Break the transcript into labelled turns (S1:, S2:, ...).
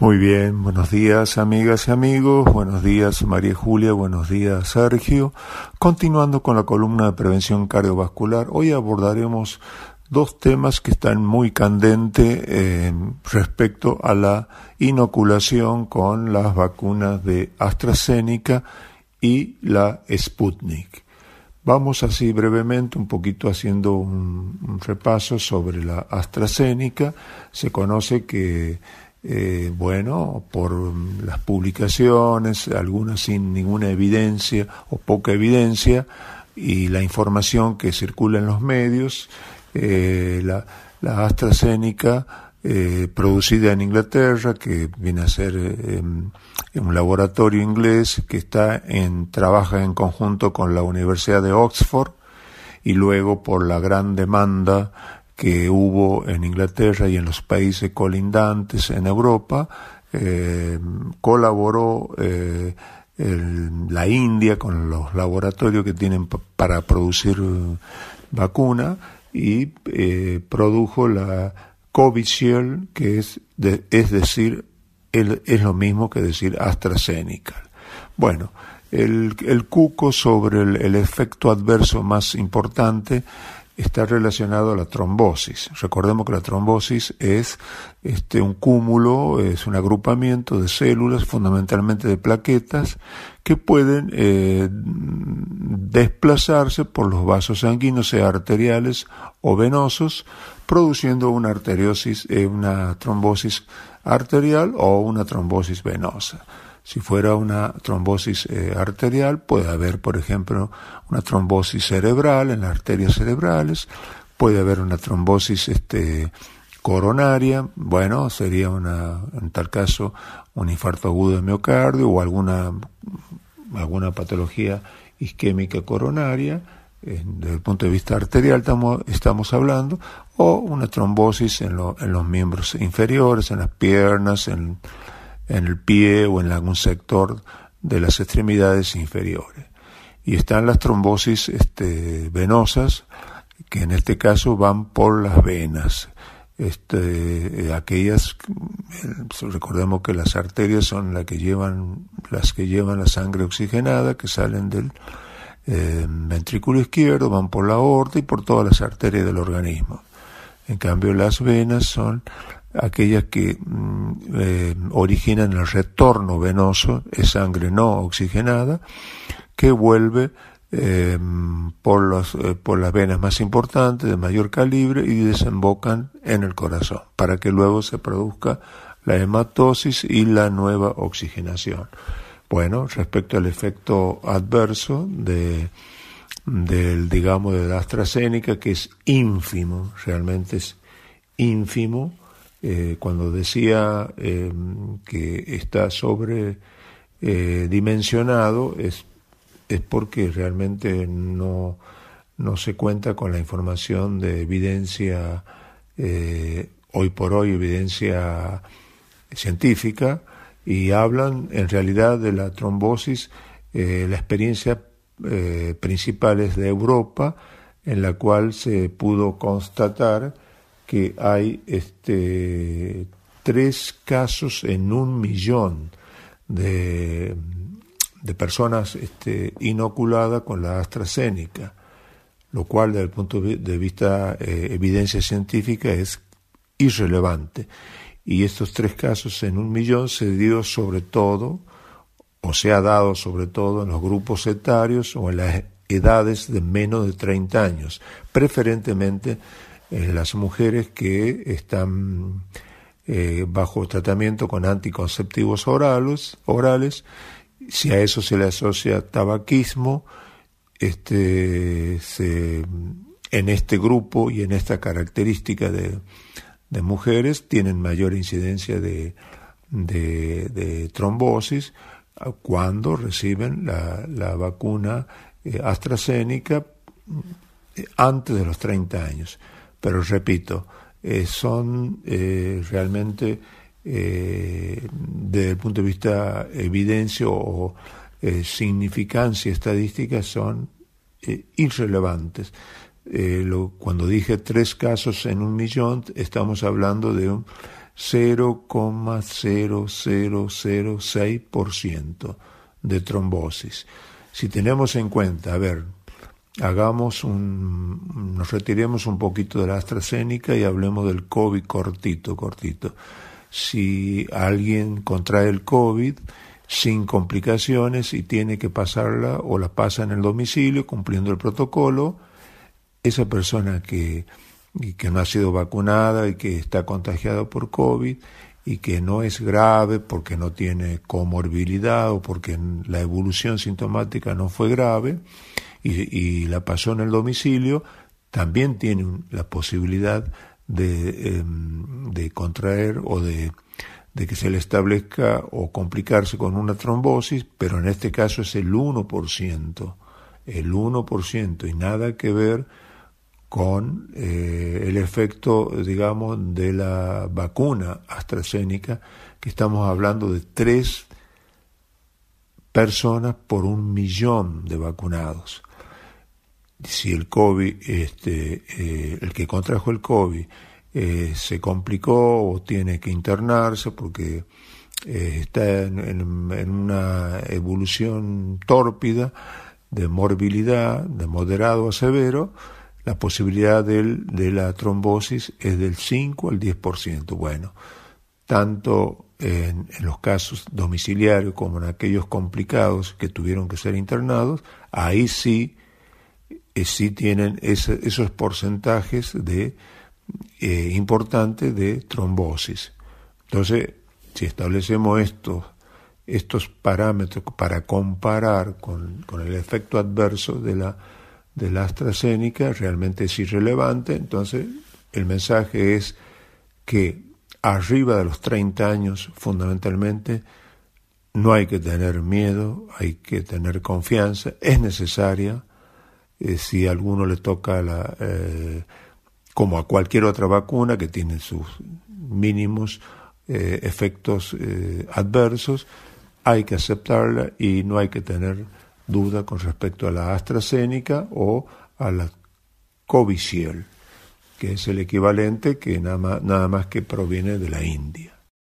S1: Muy bien, buenos días amigas y amigos, buenos días María Julia, buenos días Sergio. Continuando con la columna de prevención cardiovascular, hoy abordaremos dos temas que están muy candentes eh, respecto a la inoculación con las vacunas de AstraZeneca y la Sputnik. Vamos así brevemente, un poquito haciendo un repaso sobre la AstraZeneca. Se conoce que eh, bueno, por las publicaciones, algunas sin ninguna evidencia o poca evidencia, y la información que circula en los medios, eh, la, AstraZeneca, eh, producida en Inglaterra, que viene a ser en un laboratorio inglés que está en, trabaja en conjunto con la Universidad de Oxford, y luego por la gran demanda que hubo en Inglaterra y en los países colindantes en Europa, eh, colaboró eh, la India con los laboratorios que tienen para producir eh, vacuna y produjo la Covishield, que es, es decir, es lo mismo que decir AstraZeneca. Bueno, el, el cuco sobre el efecto adverso más importante está relacionado a la trombosis. Recordemos que la trombosis es este, un cúmulo, es un agrupamiento de células, fundamentalmente de plaquetas, que pueden eh, desplazarse por los vasos sanguíneos, sea arteriales o venosos, produciendo una arteriosis, eh, una trombosis arterial o una trombosis venosa. Si fuera una trombosis eh, arterial, puede haber, por ejemplo, una trombosis cerebral en las arterias cerebrales, puede haber una trombosis este, coronaria, bueno, sería una, en tal caso, un infarto agudo de miocardio o alguna, alguna patología isquémica coronaria, desde el punto de vista arterial estamos, estamos hablando, o una trombosis en, en los miembros inferiores, en las piernas, en en el pie o en algún sector de las extremidades inferiores. Y están las trombosis este, venosas, que en este caso van por las venas. Este, aquellas, recordemos que las arterias son las que llevan, las que llevan la sangre oxigenada, que salen del eh, ventrículo izquierdo, van por la aorta y por todas las arterias del organismo. En cambio, las venas son aquellas que mm, eh, originan el retorno venoso, es sangre no oxigenada, que vuelve eh, por, eh, por las venas más importantes, de mayor calibre, y desembocan en el corazón, para que luego se produzca la hematosis y la nueva oxigenación. Bueno, respecto al efecto adverso de, del, digamos, de la AstraZeneca, que es ínfimo, realmente es ínfimo, eh, cuando decía eh, que está sobredimensionado eh, es, es porque realmente no, no se cuenta con la información de evidencia, hoy por hoy evidencia científica, y hablan en realidad de la trombosis, la experiencia principal es de Europa, en la cual se pudo constatar que hay este, tres casos en un millón de, de personas este, inoculadas con la AstraZeneca, lo cual desde el punto de vista eh, evidencia científica es irrelevante. Y estos tres casos en un millón se dio sobre todo, o se ha dado sobre todo en los grupos etarios o en las edades de menos de 30 años, preferentemente en las mujeres que están eh, bajo tratamiento con anticonceptivos orales, orales, si a eso se le asocia tabaquismo, este, en este grupo y en esta característica de, mujeres tienen mayor incidencia de, de, trombosis cuando reciben la, la vacuna eh, AstraZeneca eh, antes de los 30 años pero repito, eh, son eh, realmente eh, desde el punto de vista evidencia o significancia estadística son irrelevantes. cuando dije tres casos en un millón, estamos hablando de un 0,0006% de trombosis. Si tenemos en cuenta, a ver, hagamos un, nos retiremos un poquito de la AstraZeneca y hablemos del COVID cortito, cortito. Si alguien contrae el COVID sin complicaciones y tiene que pasarla o la pasa en el domicilio cumpliendo el protocolo, esa persona que, que no ha sido vacunada y que está contagiada por COVID y que no es grave porque no tiene comorbilidad o porque la evolución sintomática no fue grave, y, la pasó en el domicilio, también tiene la posibilidad de, em, contraer o de, de, que se le establezca o complicarse con una trombosis, pero en este caso es el 1%, el 1% y nada que ver con eh, el efecto, digamos, de la vacuna AstraZeneca, que estamos hablando de tres personas por un millón de vacunados si el COVID, este, eh, el que contrajo el COVID eh, se complicó o tiene que internarse porque eh, está en, una evolución tórpida de morbilidad, de moderado a severo, la posibilidad de la trombosis es del 5 al 10%. Bueno, tanto en, los casos domiciliarios como en aquellos complicados que tuvieron que ser internados, ahí sí sí tienen esos porcentajes de eh, importantes de trombosis. Entonces, si establecemos estos, estos parámetros para comparar con, el efecto adverso de la, de la AstraZeneca, realmente es irrelevante. Entonces, el mensaje es que arriba de los 30 años, fundamentalmente, no hay que tener miedo, hay que tener confianza, es necesaria eh, si a alguno le toca la, eh, como a cualquier otra vacuna que tiene sus mínimos eh, efectos adversos, hay que aceptarla y no hay que tener duda con respecto a la AstraZeneca o a la Covishield, que es el equivalente que nada más, nada más que proviene de la India.